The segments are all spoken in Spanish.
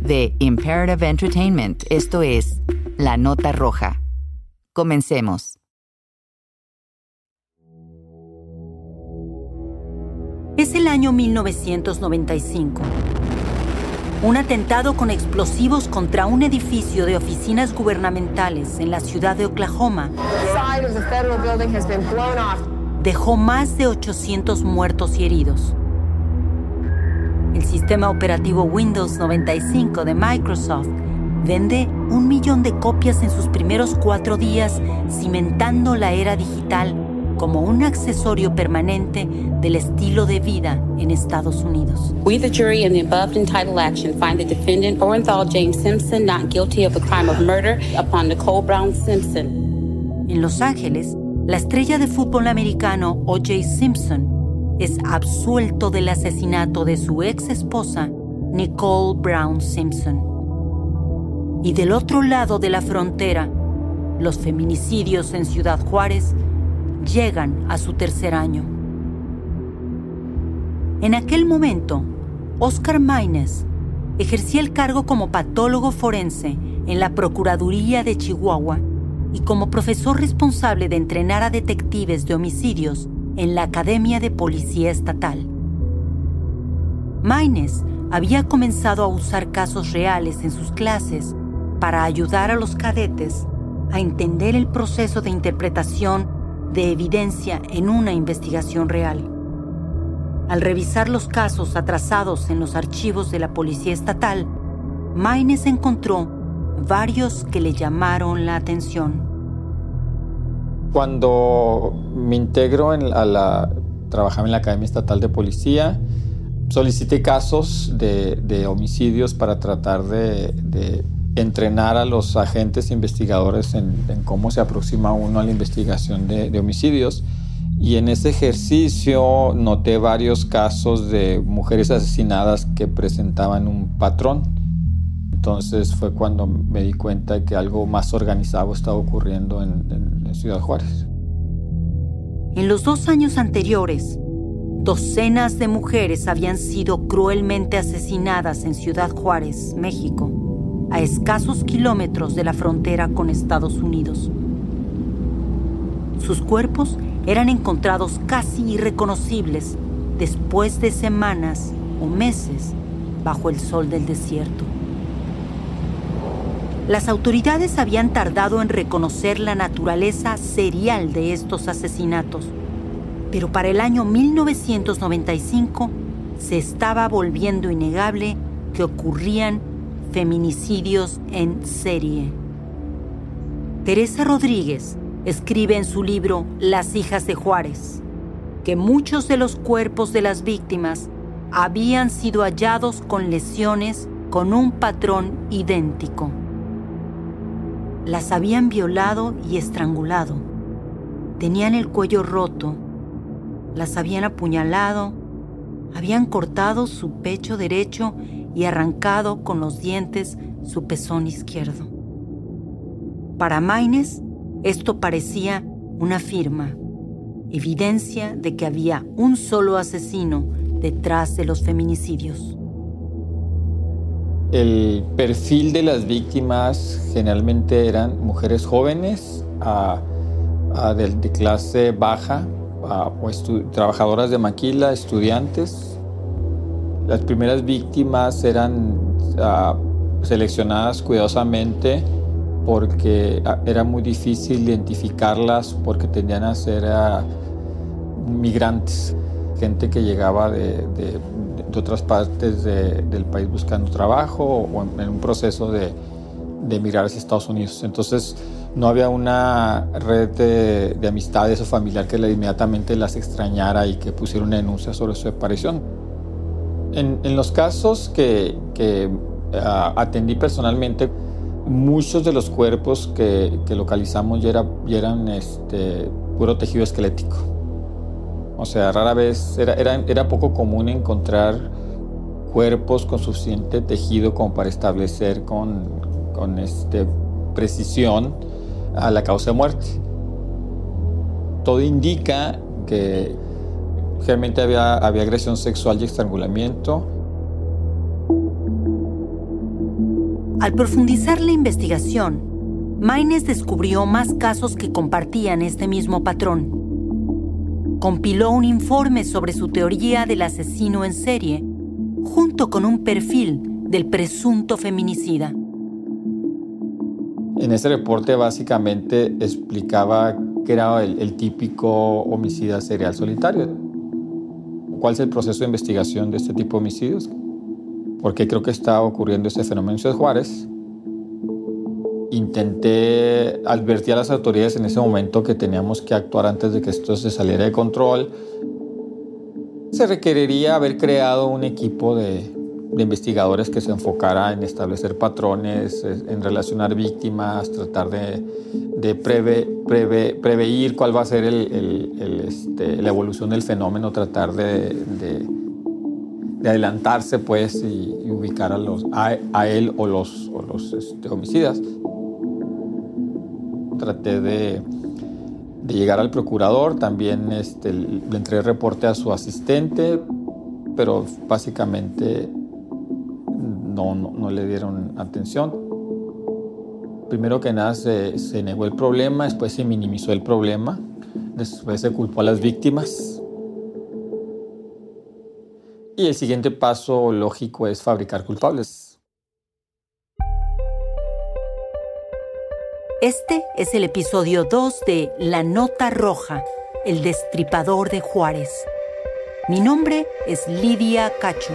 de Imperative Entertainment, esto es La Nota Roja. Comencemos. Es el año 1995. Un atentado con explosivos contra un edificio de oficinas gubernamentales en la ciudad de Oklahoma dejó más de 800 muertos y heridos sistema operativo Windows 95 de Microsoft vende un millón de copias en sus primeros cuatro días, cimentando la era digital como un accesorio permanente del estilo de vida en Estados Unidos. We, the jury, in the above entitled action, find the defendant Orenthal James Simpson not guilty of the crime of murder upon Nicole Brown Simpson. En Los Ángeles, la estrella de fútbol americano O.J. Simpson es absuelto del asesinato de su ex esposa, Nicole Brown Simpson. Y del otro lado de la frontera, los feminicidios en Ciudad Juárez llegan a su tercer año. En aquel momento, Oscar Maines ejercía el cargo como patólogo forense en la Procuraduría de Chihuahua y como profesor responsable de entrenar a detectives de homicidios en la Academia de Policía Estatal. Maines había comenzado a usar casos reales en sus clases para ayudar a los cadetes a entender el proceso de interpretación de evidencia en una investigación real. Al revisar los casos atrasados en los archivos de la Policía Estatal, Maines encontró varios que le llamaron la atención. Cuando me integro en, a la, trabajaba en la Academia Estatal de Policía, solicité casos de, homicidios para tratar de, entrenar a los agentes investigadores en, cómo se aproxima uno a la investigación de, homicidios. Y en ese ejercicio noté varios casos de mujeres asesinadas que presentaban un patrón. Entonces fue cuando me di cuenta que algo más organizado estaba ocurriendo en Ciudad Juárez. En los dos años anteriores, docenas de mujeres habían sido cruelmente asesinadas en Ciudad Juárez, México, a escasos kilómetros de la frontera con Estados Unidos. Sus cuerpos eran encontrados casi irreconocibles después de semanas o meses bajo el sol del desierto. Las autoridades habían tardado en reconocer la naturaleza serial de estos asesinatos, pero para el año 1995 se estaba volviendo innegable que ocurrían feminicidios en serie. Teresa Rodríguez escribe en su libro Las hijas de Juárez que muchos de los cuerpos de las víctimas habían sido hallados con lesiones con un patrón idéntico las habían violado y estrangulado. Tenían el cuello roto, las habían apuñalado, habían cortado su pecho derecho y arrancado con los dientes su pezón izquierdo. Para Maines, esto parecía una firma, evidencia de que había un solo asesino detrás de los feminicidios. El perfil de las víctimas generalmente eran mujeres jóvenes, de, clase baja, trabajadoras de maquila, estudiantes. Las primeras víctimas eran seleccionadas cuidadosamente porque era muy difícil identificarlas porque tendían a ser migrantes, gente que llegaba de, otras partes del país buscando trabajo o en, un proceso de, de emigrar hacia Estados Unidos. Entonces no había una red de, amistades o familiar que inmediatamente las extrañara y que pusiera una denuncia sobre su aparición. En, los casos que, ah, atendí personalmente, muchos de los cuerpos que, localizamos ya, eran este, puro tejido esquelético. O sea, rara vez era, era, poco común encontrar cuerpos con suficiente tejido como para establecer con, con este, precisión a la causa de muerte. Todo indica que realmente había, había agresión sexual y estrangulamiento. Al profundizar la investigación, Maines descubrió más casos que compartían este mismo patrón. Compiló un informe sobre su teoría del asesino en serie, junto con un perfil del presunto feminicida. En ese reporte básicamente explicaba que era el, típico homicida serial solitario. ¿Cuál es el proceso de investigación de este tipo de homicidios? ¿Por qué creo que está ocurriendo ese fenómeno en Juárez? Intenté advertir a las autoridades en ese momento que teníamos que actuar antes de que esto se saliera de control. Se requeriría haber creado un equipo de de investigadores que se enfocara en establecer patrones, en relacionar víctimas, tratar de, de prever cuál va a ser el, este, la evolución del fenómeno, tratar de, de adelantarse pues y, ubicar a, los, a, él o los, o los este, homicidas. Traté de, llegar al procurador, también este, le entregué reporte a su asistente, pero básicamente no, le dieron atención. Primero que nada se, se negó el problema, después se minimizó el problema, después se culpó a las víctimas. Y el siguiente paso lógico es fabricar culpables. Este es el episodio 2 de La Nota Roja, el destripador de Juárez. Mi nombre es Lidia Cacho.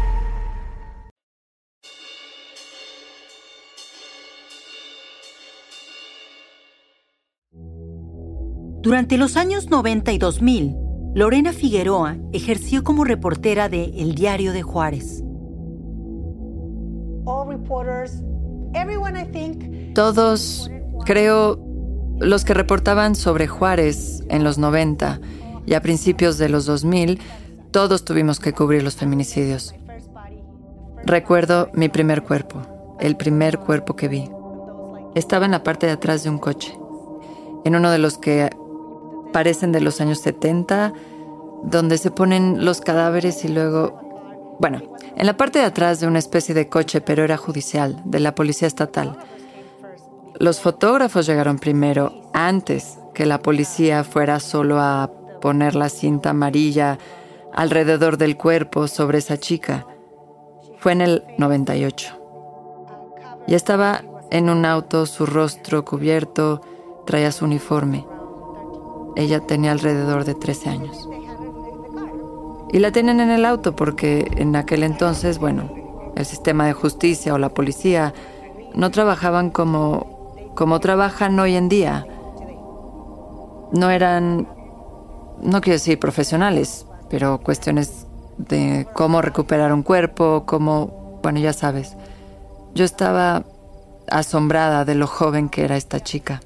Durante los años 90 y 2000, Lorena Figueroa ejerció como reportera de El Diario de Juárez. Todos, creo, los que reportaban sobre Juárez en los 90 y a principios de los 2000, todos tuvimos que cubrir los feminicidios. Recuerdo mi primer cuerpo, el primer cuerpo que vi. Estaba en la parte de atrás de un coche, en uno de los que parecen de los años 70, donde se ponen los cadáveres y luego... Bueno, en la parte de atrás de una especie de coche, pero era judicial, de la policía estatal. Los fotógrafos llegaron primero, antes que la policía fuera solo a poner la cinta amarilla alrededor del cuerpo sobre esa chica. Fue en el 98. Y estaba en un auto, su rostro cubierto, traía su uniforme. Ella tenía alrededor de 13 años. Y la tienen en el auto porque en aquel entonces, bueno, el sistema de justicia o la policía no trabajaban como, como trabajan hoy en día. No eran, no quiero decir profesionales, pero cuestiones de cómo recuperar un cuerpo, cómo, bueno, ya sabes. Yo estaba asombrada de lo joven que era esta chica.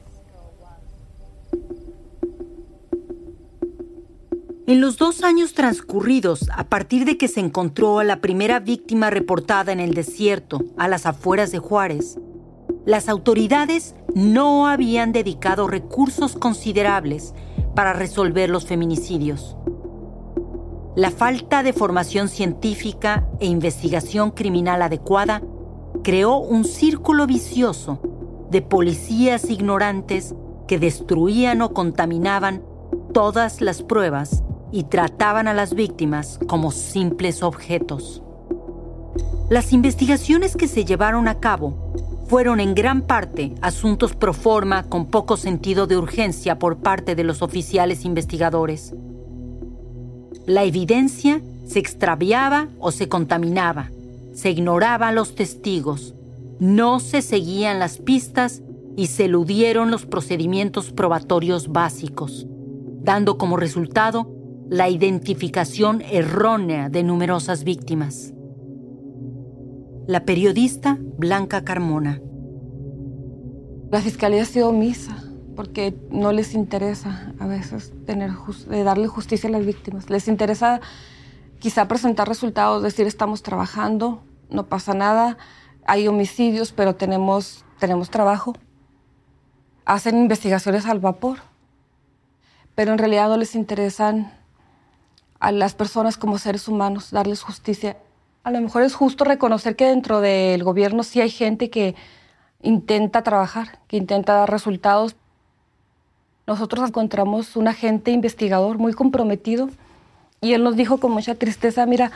En los dos años transcurridos, a partir de que se encontró a la primera víctima reportada en el desierto, a las afueras de Juárez, las autoridades no habían dedicado recursos considerables para resolver los feminicidios. La falta de formación científica e investigación criminal adecuada creó un círculo vicioso de policías ignorantes que destruían o contaminaban todas las pruebas y trataban a las víctimas como simples objetos. Las investigaciones que se llevaron a cabo fueron en gran parte asuntos pro forma con poco sentido de urgencia por parte de los oficiales investigadores. La evidencia se extraviaba o se contaminaba, se ignoraba a los testigos, no se seguían las pistas y se eludieron los procedimientos probatorios básicos, dando como resultado la identificación errónea de numerosas víctimas. La periodista Blanca Carmona. La fiscalía ha sido omisa porque no les interesa a veces tener darle justicia a las víctimas. Les interesa quizá presentar resultados, decir estamos trabajando, no pasa nada, hay homicidios, pero tenemos, tenemos trabajo. Hacen investigaciones al vapor, pero en realidad no les interesan a las personas como seres humanos, darles justicia. A lo mejor es justo reconocer que dentro del gobierno sí hay gente que intenta trabajar, que intenta dar resultados. Nosotros encontramos un agente investigador muy comprometido y él nos dijo con mucha tristeza, mira,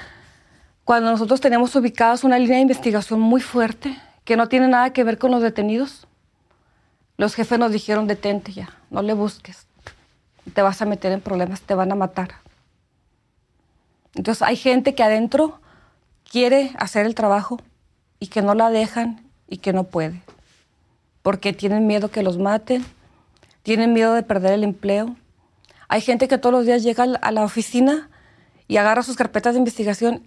cuando nosotros tenemos ubicadas una línea de investigación muy fuerte que no tiene nada que ver con los detenidos, los jefes nos dijeron, detente ya, no le busques, te vas a meter en problemas, te van a matar. Entonces hay gente que adentro quiere hacer el trabajo y que no la dejan y que no puede, porque tienen miedo que los maten, tienen miedo de perder el empleo. Hay gente que todos los días llega a la oficina y agarra sus carpetas de investigación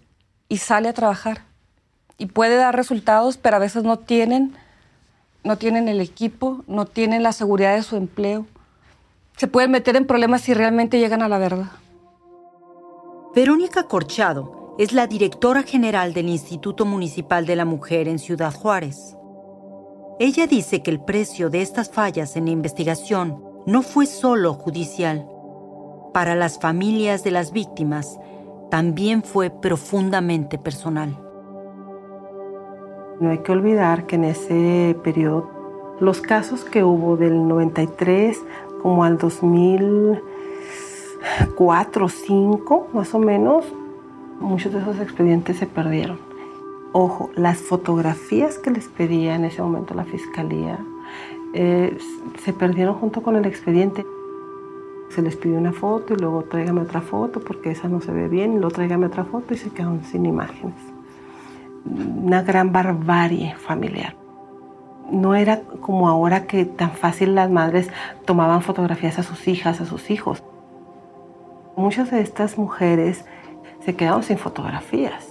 y sale a trabajar y puede dar resultados, pero a veces no tienen no tienen el equipo, no tienen la seguridad de su empleo. Se pueden meter en problemas si realmente llegan a la verdad. Verónica Corchado es la directora general del Instituto Municipal de la Mujer en Ciudad Juárez. Ella dice que el precio de estas fallas en la investigación no fue solo judicial. Para las familias de las víctimas también fue profundamente personal. No hay que olvidar que en ese periodo los casos que hubo del 93 como al 2000 cuatro cinco más o menos, muchos de esos expedientes se perdieron. Ojo, las fotografías que les pedía en ese momento la fiscalía eh, se perdieron junto con el expediente. Se les pidió una foto y luego tráigame otra foto porque esa no se ve bien y luego tráigame otra foto y se quedaron sin imágenes. Una gran barbarie familiar. No era como ahora que tan fácil las madres tomaban fotografías a sus hijas, a sus hijos. Muchas de estas mujeres se quedaron sin fotografías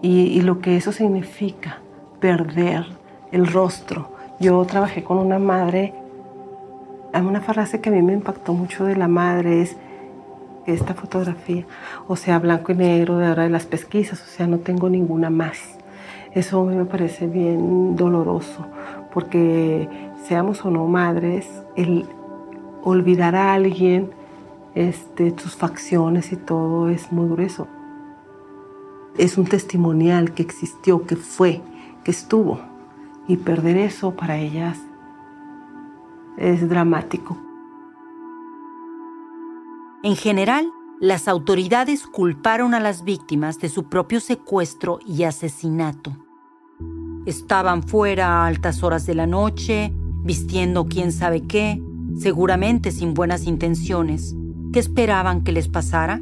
y, lo que eso significa, perder el rostro. Yo trabajé con una madre, hay una frase que a mí me impactó mucho de la madre es esta fotografía, o sea, blanco y negro de ahora de las pesquisas, o sea, no tengo ninguna más. Eso me parece bien doloroso, porque seamos o no madres, el olvidar a alguien este, tus facciones y todo es muy grueso. Es un testimonial que existió, que fue, que estuvo. Y perder eso para ellas es dramático. En general, las autoridades culparon a las víctimas de su propio secuestro y asesinato. Estaban fuera a altas horas de la noche, vistiendo quién sabe qué, seguramente sin buenas intenciones. ¿Qué esperaban que les pasara?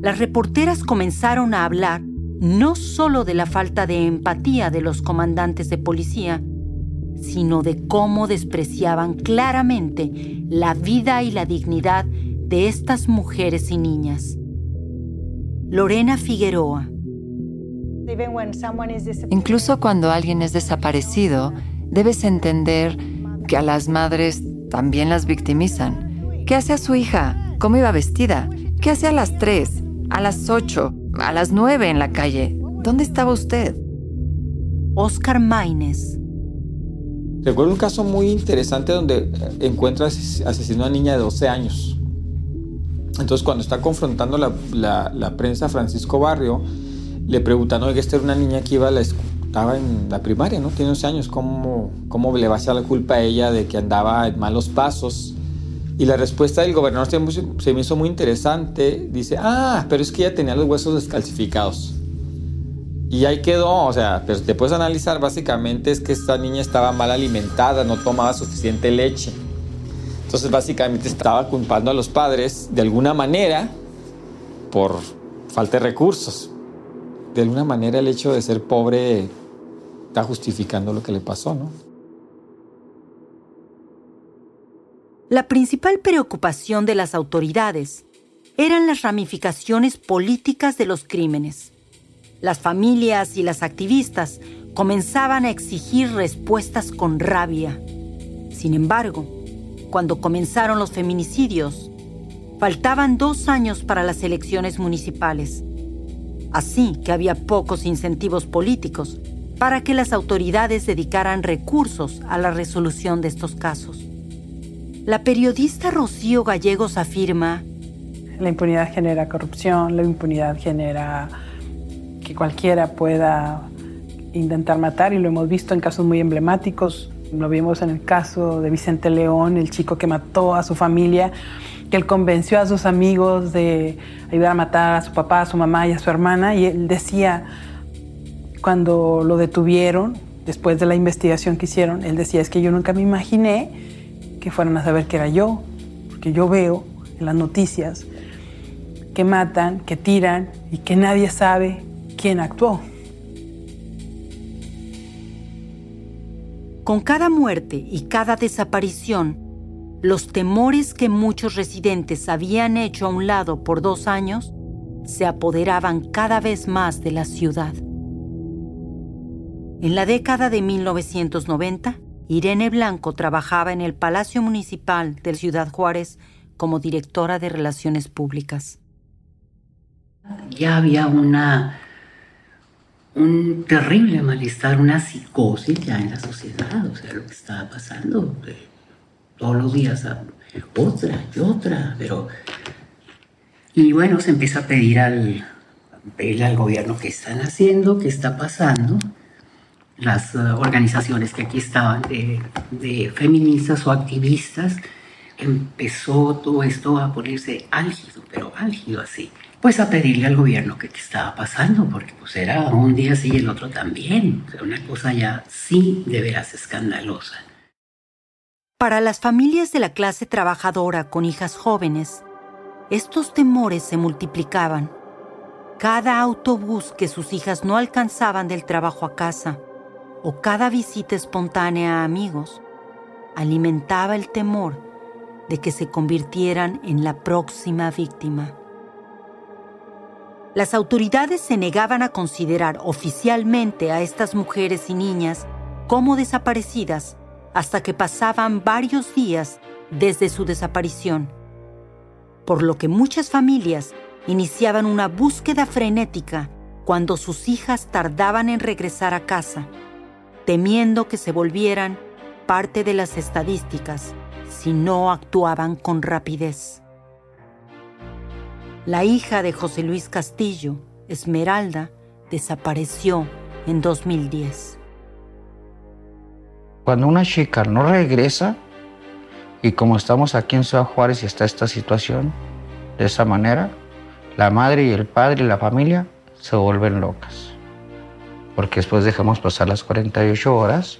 Las reporteras comenzaron a hablar no solo de la falta de empatía de los comandantes de policía, sino de cómo despreciaban claramente la vida y la dignidad de estas mujeres y niñas. Lorena Figueroa. Incluso cuando alguien es desaparecido, debes entender que a las madres también las victimizan. ¿Qué hace a su hija? ¿Cómo iba vestida? ¿Qué hace a las tres? ¿A las ocho? ¿A las nueve en la calle? ¿Dónde estaba usted? Oscar Maines. Recuerdo un caso muy interesante donde encuentra asesinó a una niña de 12 años. Entonces cuando está confrontando la, prensa Francisco Barrio, le preguntan, oye, esta era una niña que iba a la, estaba en la primaria, ¿no? Tiene 11 años, ¿cómo, ¿cómo le va a echar la culpa a ella de que andaba en malos pasos? Y la respuesta del gobernador se, me hizo muy interesante. Dice, ah, pero es que ella tenía los huesos descalcificados. Y ahí quedó, o sea, pero te puedes analizar, básicamente es que esta niña estaba mal alimentada, no tomaba suficiente leche. Entonces básicamente estaba culpando a los padres de alguna manera por falta de recursos. De alguna manera el hecho de ser pobre está justificando lo que le pasó, ¿no? La principal preocupación de las autoridades eran las ramificaciones políticas de los crímenes. Las familias y las activistas comenzaban a exigir respuestas con rabia. Sin embargo, cuando comenzaron los feminicidios, faltaban dos años para las elecciones municipales. Así que había pocos incentivos políticos para que las autoridades dedicaran recursos a la resolución de estos casos. La periodista Rocío Gallegos afirma, La impunidad genera corrupción, la impunidad genera que cualquiera pueda intentar matar y lo hemos visto en casos muy emblemáticos lo vimos en el caso de Vicente León, el chico que mató a su familia, que él convenció a sus amigos de ayudar a matar a su papá, a su mamá y a su hermana. Y él decía, cuando lo detuvieron, después de la investigación que hicieron, él decía, es que yo nunca me imaginé que fueran a saber que era yo, porque yo veo en las noticias que matan, que tiran y que nadie sabe quién actuó. Con cada muerte y cada desaparición, los temores que muchos residentes habían hecho a un lado por dos años se apoderaban cada vez más de la ciudad. En la década de 1990, Irene Blanco trabajaba en el Palacio Municipal de Ciudad Juárez como directora de Relaciones Públicas. Ya había una un terrible malestar, una psicosis ya en la sociedad, o sea, lo que estaba pasando todos los días, otra y otra, pero... Y bueno, se empieza a pedir al, pedirle al gobierno qué están haciendo, qué está pasando. Las uh, organizaciones que aquí estaban de, feministas o activistas, empezó todo esto a ponerse álgido, pero álgido así pues a pedirle al gobierno qué estaba pasando, porque pues era un día sí y el otro también. Una cosa ya sí de veras escandalosa. Para las familias de la clase trabajadora con hijas jóvenes, estos temores se multiplicaban. Cada autobús que sus hijas no alcanzaban del trabajo a casa o cada visita espontánea a amigos alimentaba el temor de que se convirtieran en la próxima víctima. Las autoridades se negaban a considerar oficialmente a estas mujeres y niñas como desaparecidas hasta que pasaban varios días desde su desaparición, por lo que muchas familias iniciaban una búsqueda frenética cuando sus hijas tardaban en regresar a casa, temiendo que se volvieran parte de las estadísticas si no actuaban con rapidez. La hija de José Luis Castillo, Esmeralda, desapareció en 2010. Cuando una chica no regresa, y como estamos aquí en Ciudad Juárez y está esta situación, de esa manera, la madre y el padre y la familia se vuelven locas. Porque después dejamos pasar las 48 horas.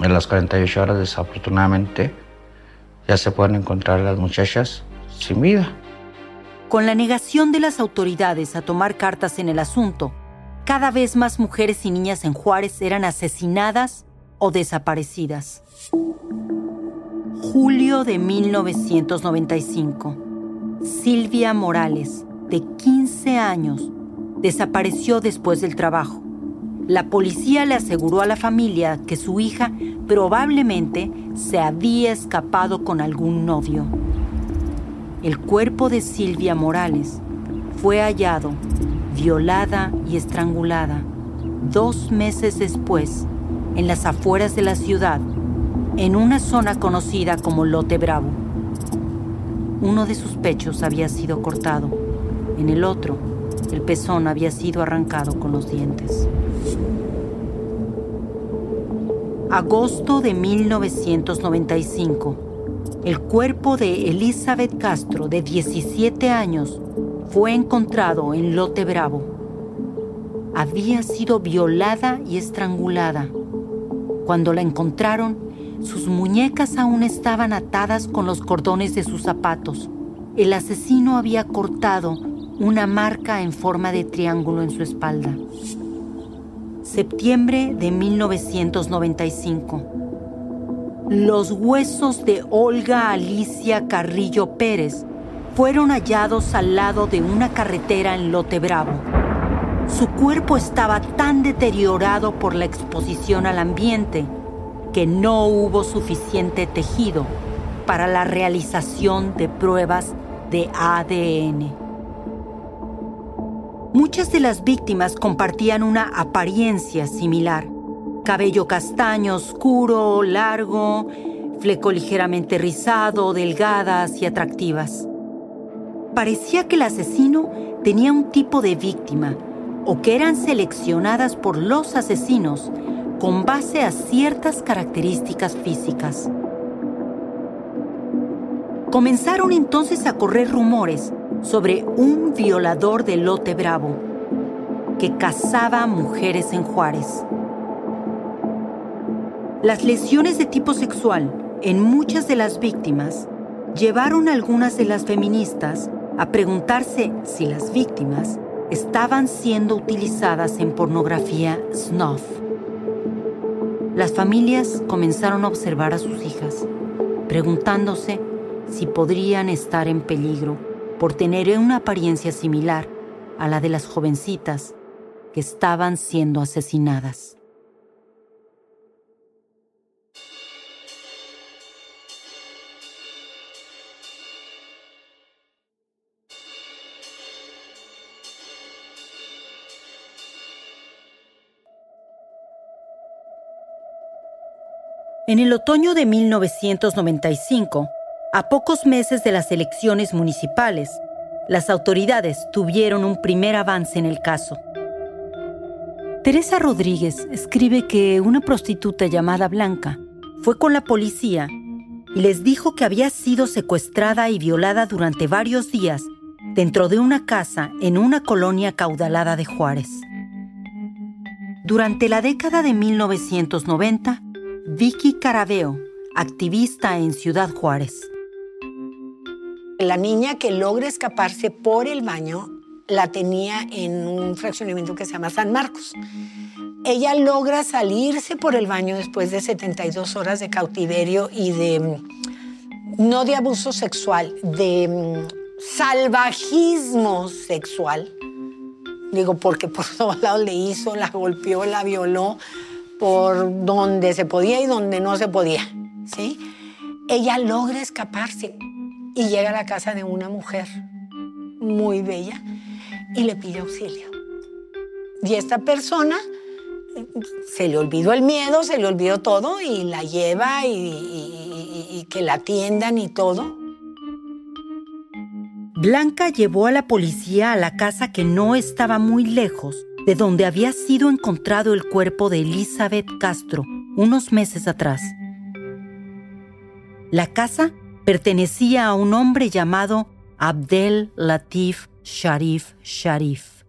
En las 48 horas, desafortunadamente, ya se pueden encontrar las muchachas sin vida. Con la negación de las autoridades a tomar cartas en el asunto, cada vez más mujeres y niñas en Juárez eran asesinadas o desaparecidas. Julio de 1995. Silvia Morales, de 15 años, desapareció después del trabajo. La policía le aseguró a la familia que su hija probablemente se había escapado con algún novio. El cuerpo de Silvia Morales fue hallado, violada y estrangulada, dos meses después, en las afueras de la ciudad, en una zona conocida como Lote Bravo. Uno de sus pechos había sido cortado, en el otro, el pezón había sido arrancado con los dientes. Agosto de 1995. El cuerpo de Elizabeth Castro, de 17 años, fue encontrado en Lote Bravo. Había sido violada y estrangulada. Cuando la encontraron, sus muñecas aún estaban atadas con los cordones de sus zapatos. El asesino había cortado una marca en forma de triángulo en su espalda. Septiembre de 1995. Los huesos de Olga Alicia Carrillo Pérez fueron hallados al lado de una carretera en Lote Bravo. Su cuerpo estaba tan deteriorado por la exposición al ambiente que no hubo suficiente tejido para la realización de pruebas de ADN. Muchas de las víctimas compartían una apariencia similar. Cabello castaño oscuro, largo, fleco ligeramente rizado, delgadas y atractivas. Parecía que el asesino tenía un tipo de víctima o que eran seleccionadas por los asesinos con base a ciertas características físicas. Comenzaron entonces a correr rumores sobre un violador de lote bravo que cazaba mujeres en Juárez. Las lesiones de tipo sexual en muchas de las víctimas llevaron a algunas de las feministas a preguntarse si las víctimas estaban siendo utilizadas en pornografía snuff. Las familias comenzaron a observar a sus hijas, preguntándose si podrían estar en peligro por tener una apariencia similar a la de las jovencitas que estaban siendo asesinadas. En el otoño de 1995, a pocos meses de las elecciones municipales, las autoridades tuvieron un primer avance en el caso. Teresa Rodríguez escribe que una prostituta llamada Blanca fue con la policía y les dijo que había sido secuestrada y violada durante varios días dentro de una casa en una colonia caudalada de Juárez. Durante la década de 1990, Vicky Carabeo, activista en Ciudad Juárez, la niña que logra escaparse por el baño la tenía en un fraccionamiento que se llama San Marcos. Ella logra salirse por el baño después de 72 horas de cautiverio y de, no de abuso sexual, de mm, salvajismo sexual. Digo, porque por todos lados le hizo, la golpeó, la violó, por donde se podía y donde no se podía. ¿sí? Ella logra escaparse y llega a la casa de una mujer muy bella y le pide auxilio. Y esta persona se le olvidó el miedo, se le olvidó todo y la lleva y, que la atiendan y todo. Blanca llevó a la policía a la casa que no estaba muy lejos de donde había sido encontrado el cuerpo de Elizabeth Castro unos meses atrás. La casa pertenecía a un hombre llamado Abdel Latif Sharif Sharif.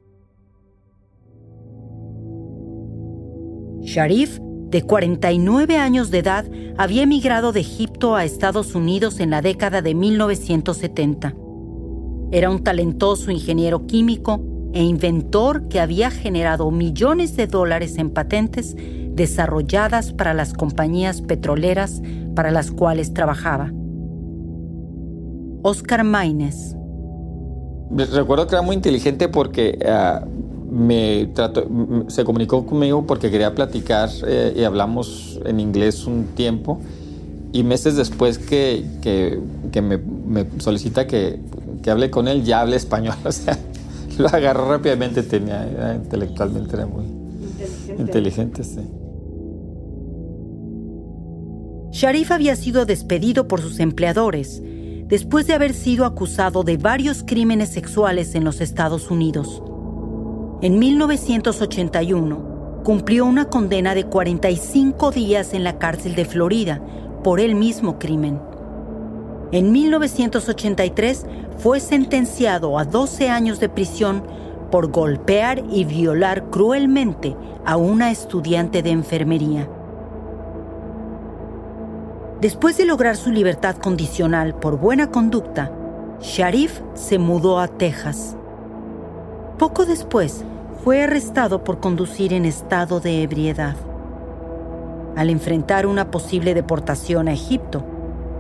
Sharif, de 49 años de edad, había emigrado de Egipto a Estados Unidos en la década de 1970. Era un talentoso ingeniero químico e inventor que había generado millones de dólares en patentes desarrolladas para las compañías petroleras para las cuales trabajaba. Oscar Maines. Recuerdo que era muy inteligente porque ah, me trató, se comunicó conmigo porque quería platicar eh, y hablamos en inglés un tiempo. Y meses después que, que, me, me, solicita que, que, hable con él, ya hable español. O sea, lo agarró rápidamente, tenía, intelectualmente era muy inteligente. inteligente sí. Sharif había sido despedido por sus empleadores después de haber sido acusado de varios crímenes sexuales en los Estados Unidos. En 1981, cumplió una condena de 45 días en la cárcel de Florida por el mismo crimen. En 1983 fue sentenciado a 12 años de prisión por golpear y violar cruelmente a una estudiante de enfermería. Después de lograr su libertad condicional por buena conducta, Sharif se mudó a Texas. Poco después, fue arrestado por conducir en estado de ebriedad. Al enfrentar una posible deportación a Egipto,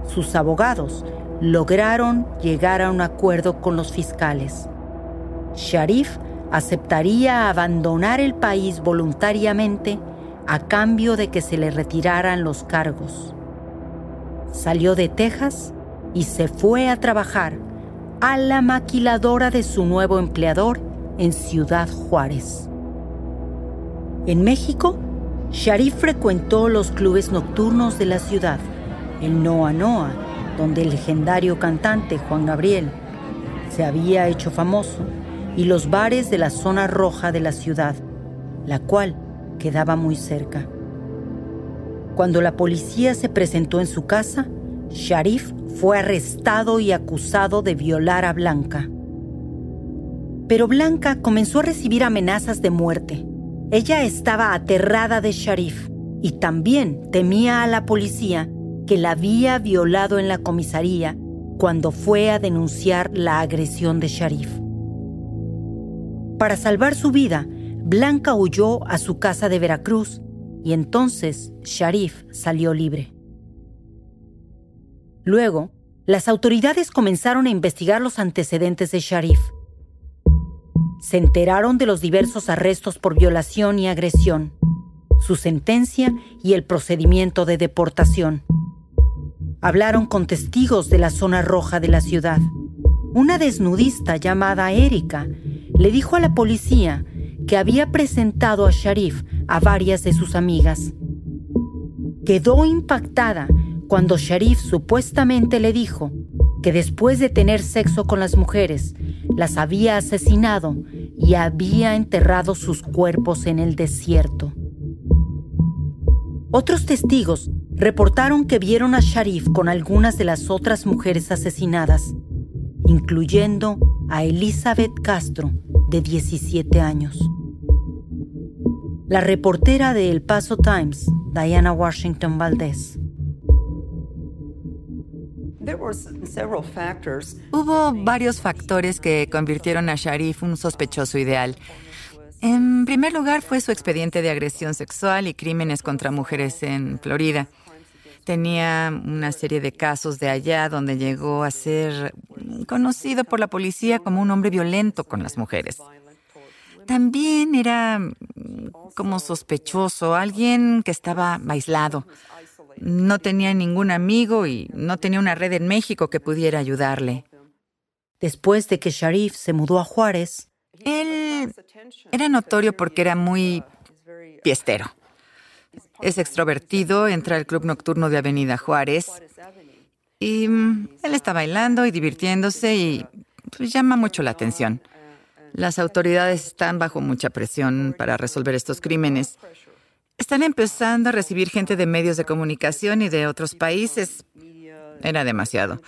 sus abogados lograron llegar a un acuerdo con los fiscales. Sharif aceptaría abandonar el país voluntariamente a cambio de que se le retiraran los cargos salió de Texas y se fue a trabajar a la maquiladora de su nuevo empleador en Ciudad Juárez. En México, Sharif frecuentó los clubes nocturnos de la ciudad, el Noa Noa, donde el legendario cantante Juan Gabriel se había hecho famoso, y los bares de la zona roja de la ciudad, la cual quedaba muy cerca. Cuando la policía se presentó en su casa, Sharif fue arrestado y acusado de violar a Blanca. Pero Blanca comenzó a recibir amenazas de muerte. Ella estaba aterrada de Sharif y también temía a la policía que la había violado en la comisaría cuando fue a denunciar la agresión de Sharif. Para salvar su vida, Blanca huyó a su casa de Veracruz y entonces Sharif salió libre. Luego, las autoridades comenzaron a investigar los antecedentes de Sharif. Se enteraron de los diversos arrestos por violación y agresión, su sentencia y el procedimiento de deportación. Hablaron con testigos de la zona roja de la ciudad. Una desnudista llamada Erika le dijo a la policía que había presentado a Sharif a varias de sus amigas. Quedó impactada cuando Sharif supuestamente le dijo que después de tener sexo con las mujeres, las había asesinado y había enterrado sus cuerpos en el desierto. Otros testigos reportaron que vieron a Sharif con algunas de las otras mujeres asesinadas, incluyendo a Elizabeth Castro, de 17 años. La reportera de El Paso Times, Diana Washington Valdez. Hubo varios factores que convirtieron a Sharif un sospechoso ideal. En primer lugar fue su expediente de agresión sexual y crímenes contra mujeres en Florida. Tenía una serie de casos de allá donde llegó a ser conocido por la policía como un hombre violento con las mujeres también era mm, como sospechoso, alguien que estaba aislado. No tenía ningún amigo y no tenía una red en México que pudiera ayudarle. Después de que Sharif se mudó a Juárez, él era notorio porque era muy fiestero. Es extrovertido, entra al club nocturno de Avenida Juárez y mm, él está bailando y divirtiéndose y pues, llama mucho la atención. Las autoridades están bajo mucha presión para resolver estos crímenes. Están empezando a recibir gente de medios de comunicación y de otros países. Era demasiado.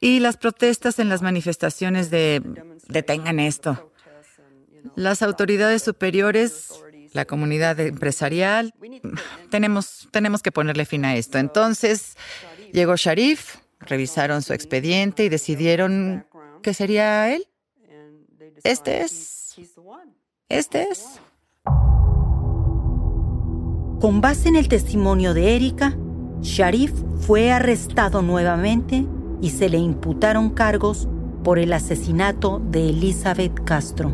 Y las protestas en las manifestaciones de detengan esto. Las autoridades superiores, la comunidad empresarial, tenemos, tenemos que ponerle fin a esto. Entonces llegó Sharif, revisaron su expediente y decidieron que sería él. Este es. Este es. Con base en el testimonio de Erika, Sharif fue arrestado nuevamente y se le imputaron cargos por el asesinato de Elizabeth Castro.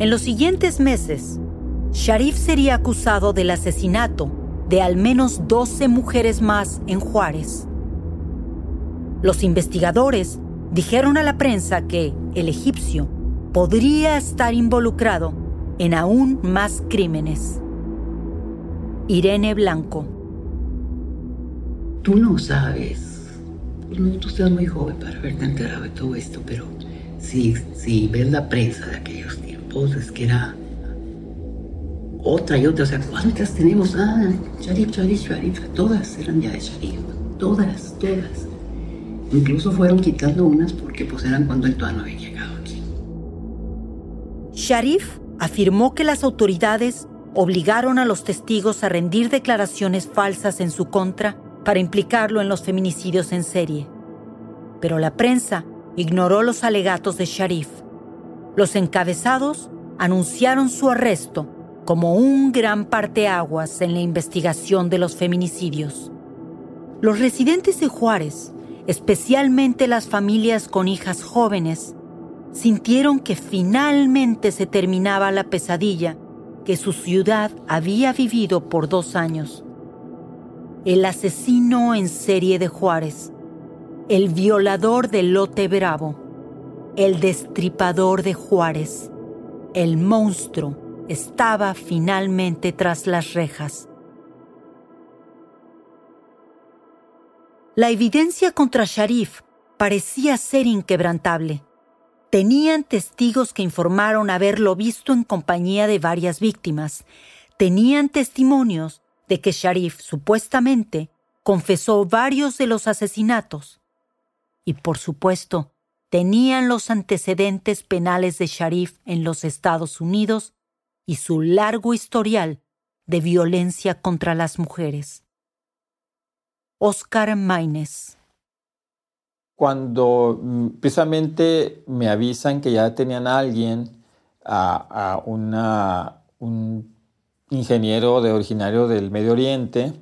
En los siguientes meses, Sharif sería acusado del asesinato de al menos 12 mujeres más en Juárez. Los investigadores dijeron a la prensa que el egipcio podría estar involucrado en aún más crímenes. Irene Blanco. Tú no sabes. No, tú estás muy joven para haberte enterado de todo esto, pero si, si ves la prensa de aquellos tiempos, es que era otra y otra. O sea, ¿cuántas tenemos? Ah, Sharif, Sharif, Sharif. Todas eran ya de Sharif. Todas, todas. Incluso fueron quitando unas porque pues eran cuando el tuano había llegado aquí. Sharif afirmó que las autoridades obligaron a los testigos a rendir declaraciones falsas en su contra para implicarlo en los feminicidios en serie. Pero la prensa ignoró los alegatos de Sharif. Los encabezados anunciaron su arresto como un gran parteaguas en la investigación de los feminicidios. Los residentes de Juárez, especialmente las familias con hijas jóvenes, sintieron que finalmente se terminaba la pesadilla que su ciudad había vivido por dos años. El asesino en serie de Juárez, el violador de Lote Bravo, el destripador de Juárez, el monstruo, estaba finalmente tras las rejas. La evidencia contra Sharif parecía ser inquebrantable. Tenían testigos que informaron haberlo visto en compañía de varias víctimas. Tenían testimonios de que Sharif supuestamente confesó varios de los asesinatos. Y por supuesto, tenían los antecedentes penales de Sharif en los Estados Unidos y su largo historial de violencia contra las mujeres. Oscar Maines cuando mm, precisamente me avisan que ya tenían a alguien, a, un ingeniero de originario del Medio Oriente,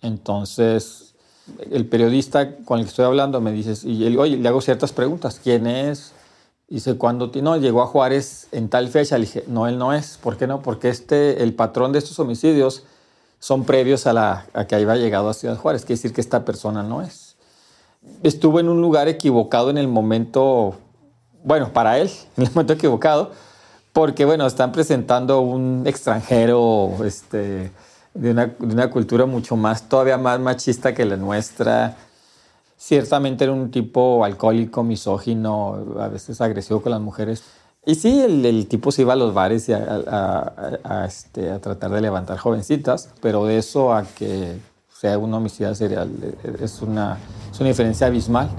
entonces el periodista con el que estoy hablando me dice, y oye, le hago ciertas preguntas, ¿quién es? Dice, cuando no, llegó a Juárez en tal fecha, le dije, no, él no es. ¿Por qué no? Porque este, el patrón de estos homicidios son previos a, la, a que haya llegado a Ciudad Juárez. Quiere decir que esta persona no es estuvo en un lugar equivocado en el momento, bueno, para él, en el momento equivocado, porque, bueno, están presentando un extranjero este, de, una, de una cultura mucho más, todavía más machista que la nuestra. Ciertamente era un tipo alcohólico, misógino, a veces agresivo con las mujeres. Y sí, el, tipo se iba a los bares y a, este, tratar de levantar jovencitas, pero de eso a que sea un homicidio serial es una diferencia abismal.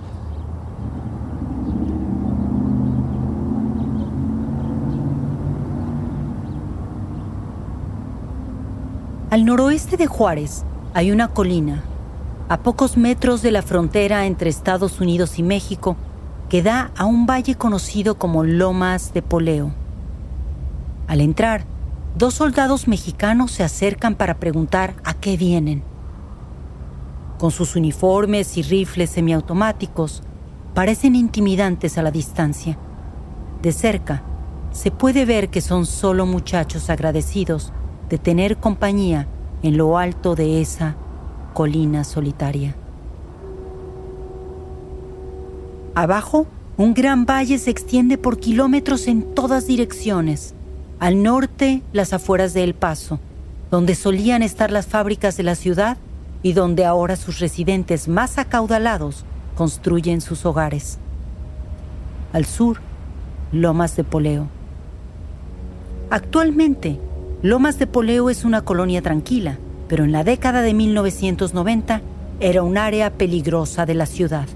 Al noroeste de Juárez hay una colina, a pocos metros de la frontera entre Estados Unidos y México, que da a un valle conocido como Lomas de Poleo. Al entrar, dos soldados mexicanos se acercan para preguntar a qué vienen con sus uniformes y rifles semiautomáticos, parecen intimidantes a la distancia. De cerca, se puede ver que son solo muchachos agradecidos de tener compañía en lo alto de esa colina solitaria. Abajo, un gran valle se extiende por kilómetros en todas direcciones. Al norte, las afueras de El Paso, donde solían estar las fábricas de la ciudad y donde ahora sus residentes más acaudalados construyen sus hogares. Al sur, Lomas de Poleo. Actualmente, Lomas de Poleo es una colonia tranquila, pero en la década de 1990 era un área peligrosa de la ciudad.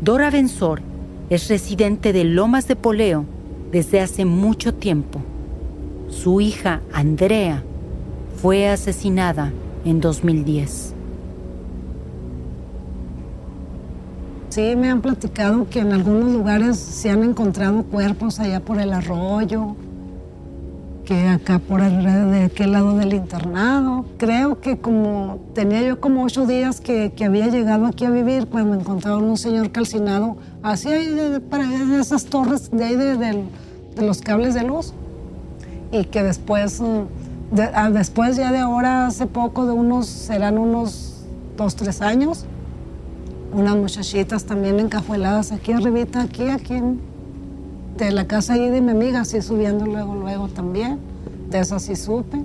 Dora Bensor es residente de Lomas de Poleo desde hace mucho tiempo. Su hija, Andrea, fue asesinada en 2010. Sí, me han platicado que en algunos lugares se han encontrado cuerpos allá por el arroyo, que acá por el de aquel lado del internado. Creo que como tenía yo como ocho días que, que había llegado aquí a vivir cuando me encontraron un señor calcinado así ahí de, para esas torres de ahí de, de, los cables de luz y que después ah, después ya de ahora hace poco de unos serán unos dos tres años unas muchachitas también encajueladas aquí arribita aquí aquí en, de la casa ahí de mi amiga, así subiendo luego, luego también. De eso sí supe.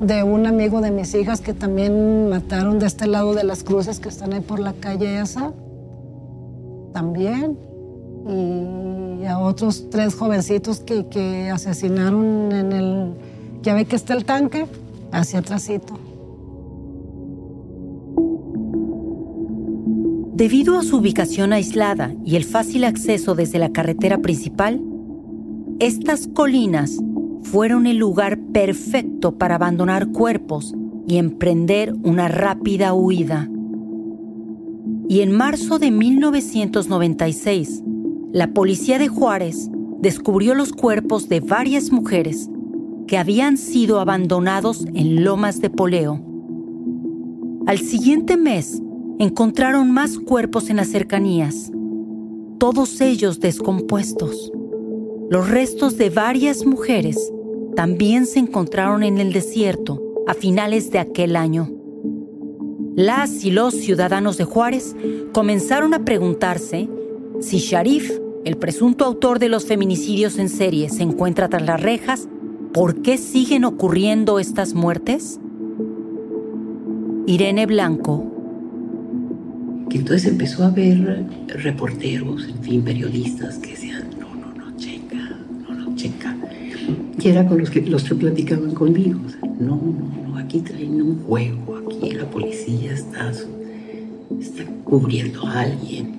De un amigo de mis hijas que también mataron de este lado de las cruces que están ahí por la calle esa. También. Y a otros tres jovencitos que, que asesinaron en el... Ya ve que está el tanque, hacia atrásito. Debido a su ubicación aislada y el fácil acceso desde la carretera principal, estas colinas fueron el lugar perfecto para abandonar cuerpos y emprender una rápida huida. Y en marzo de 1996, la policía de Juárez descubrió los cuerpos de varias mujeres que habían sido abandonados en Lomas de Poleo. Al siguiente mes, encontraron más cuerpos en las cercanías, todos ellos descompuestos. Los restos de varias mujeres también se encontraron en el desierto a finales de aquel año. Las y los ciudadanos de Juárez comenzaron a preguntarse si Sharif, el presunto autor de los feminicidios en serie, se encuentra tras las rejas, ¿por qué siguen ocurriendo estas muertes? Irene Blanco que entonces empezó a haber reporteros, en fin, periodistas que decían, no, no, no, checa, no, no, checa. Y era con los que, los que platicaban conmigo, no, no, no, aquí traen un juego, aquí la policía está, está cubriendo a alguien.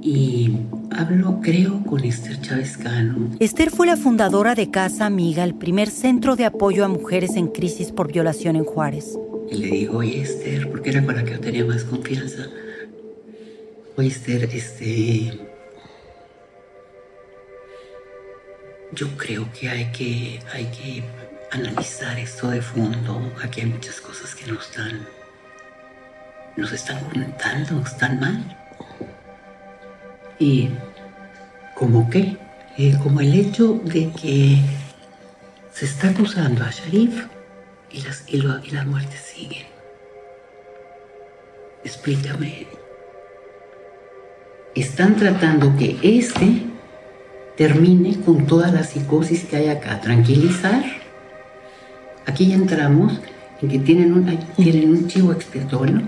Y hablo, creo, con Esther Chávez Cano. Esther fue la fundadora de Casa Amiga, el primer centro de apoyo a mujeres en crisis por violación en Juárez. Y le digo, oye Esther, porque era con la que yo tenía más confianza. Oye Esther, este... Yo creo que hay que, hay que analizar esto de fondo. Aquí hay muchas cosas que nos están, nos están comentando, están mal. Y como qué, como el hecho de que se está acusando a Sharif y las, y, y las muertes siguen. Explícame. Están tratando que este termine con toda la psicosis que hay acá. Tranquilizar. Aquí ya entramos en que tienen un, tienen un chivo expiatorio.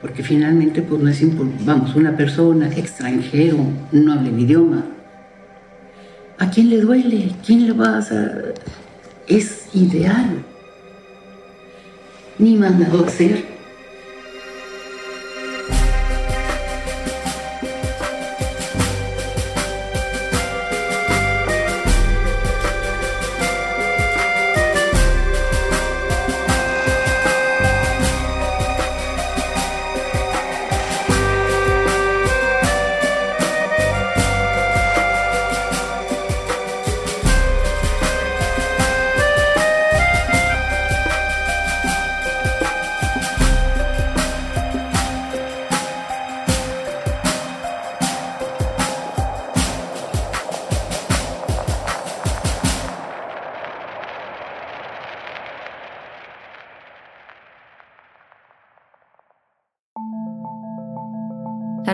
Porque finalmente, pues no es. Vamos, una persona extranjero, no habla el idioma. ¿A quién le duele? ¿Quién le va a hacer? es ideal. Ni mandado a ser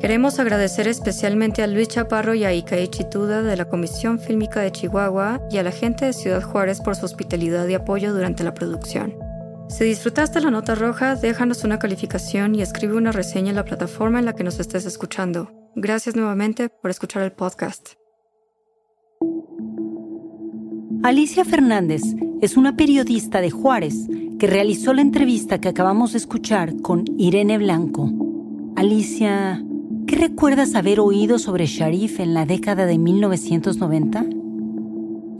Queremos agradecer especialmente a Luis Chaparro y a Ikae Chituda de la Comisión Fílmica de Chihuahua y a la gente de Ciudad Juárez por su hospitalidad y apoyo durante la producción. Si disfrutaste la nota roja, déjanos una calificación y escribe una reseña en la plataforma en la que nos estés escuchando. Gracias nuevamente por escuchar el podcast. Alicia Fernández es una periodista de Juárez que realizó la entrevista que acabamos de escuchar con Irene Blanco. Alicia, ¿Qué recuerdas haber oído sobre Sharif en la década de 1990?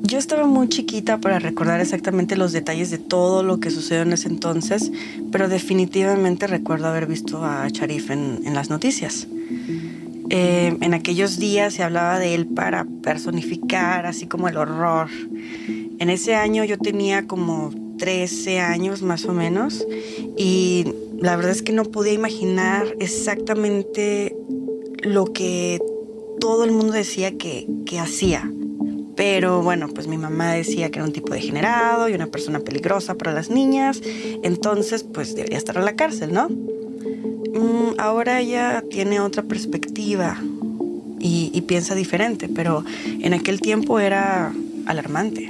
Yo estaba muy chiquita para recordar exactamente los detalles de todo lo que sucedió en ese entonces, pero definitivamente recuerdo haber visto a Sharif en, las noticias. Eh, en aquellos días se hablaba de él para personificar así como el horror. En ese año yo tenía como 13 años más o menos y la verdad es que no podía imaginar exactamente lo que todo el mundo decía que, hacía. Pero bueno, pues mi mamá decía que era un tipo degenerado y una persona peligrosa para las niñas, entonces pues debería estar en la cárcel, ¿no? Mm, ahora ella tiene otra perspectiva y piensa diferente, pero en aquel tiempo era alarmante.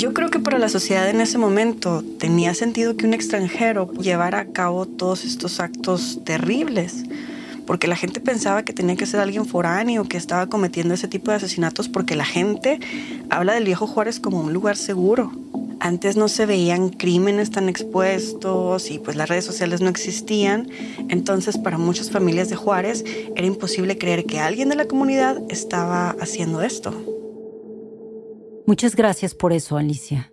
Yo creo que para la sociedad en ese momento tenía sentido que un extranjero llevara a cabo todos estos actos terribles porque la gente pensaba que tenía que ser alguien foráneo que estaba cometiendo ese tipo de asesinatos porque la gente habla del viejo Juárez como un lugar seguro. Antes no se veían crímenes tan expuestos y pues las redes sociales no existían, entonces para muchas familias de Juárez era imposible creer que alguien de la comunidad estaba haciendo esto. Muchas gracias por eso, Alicia.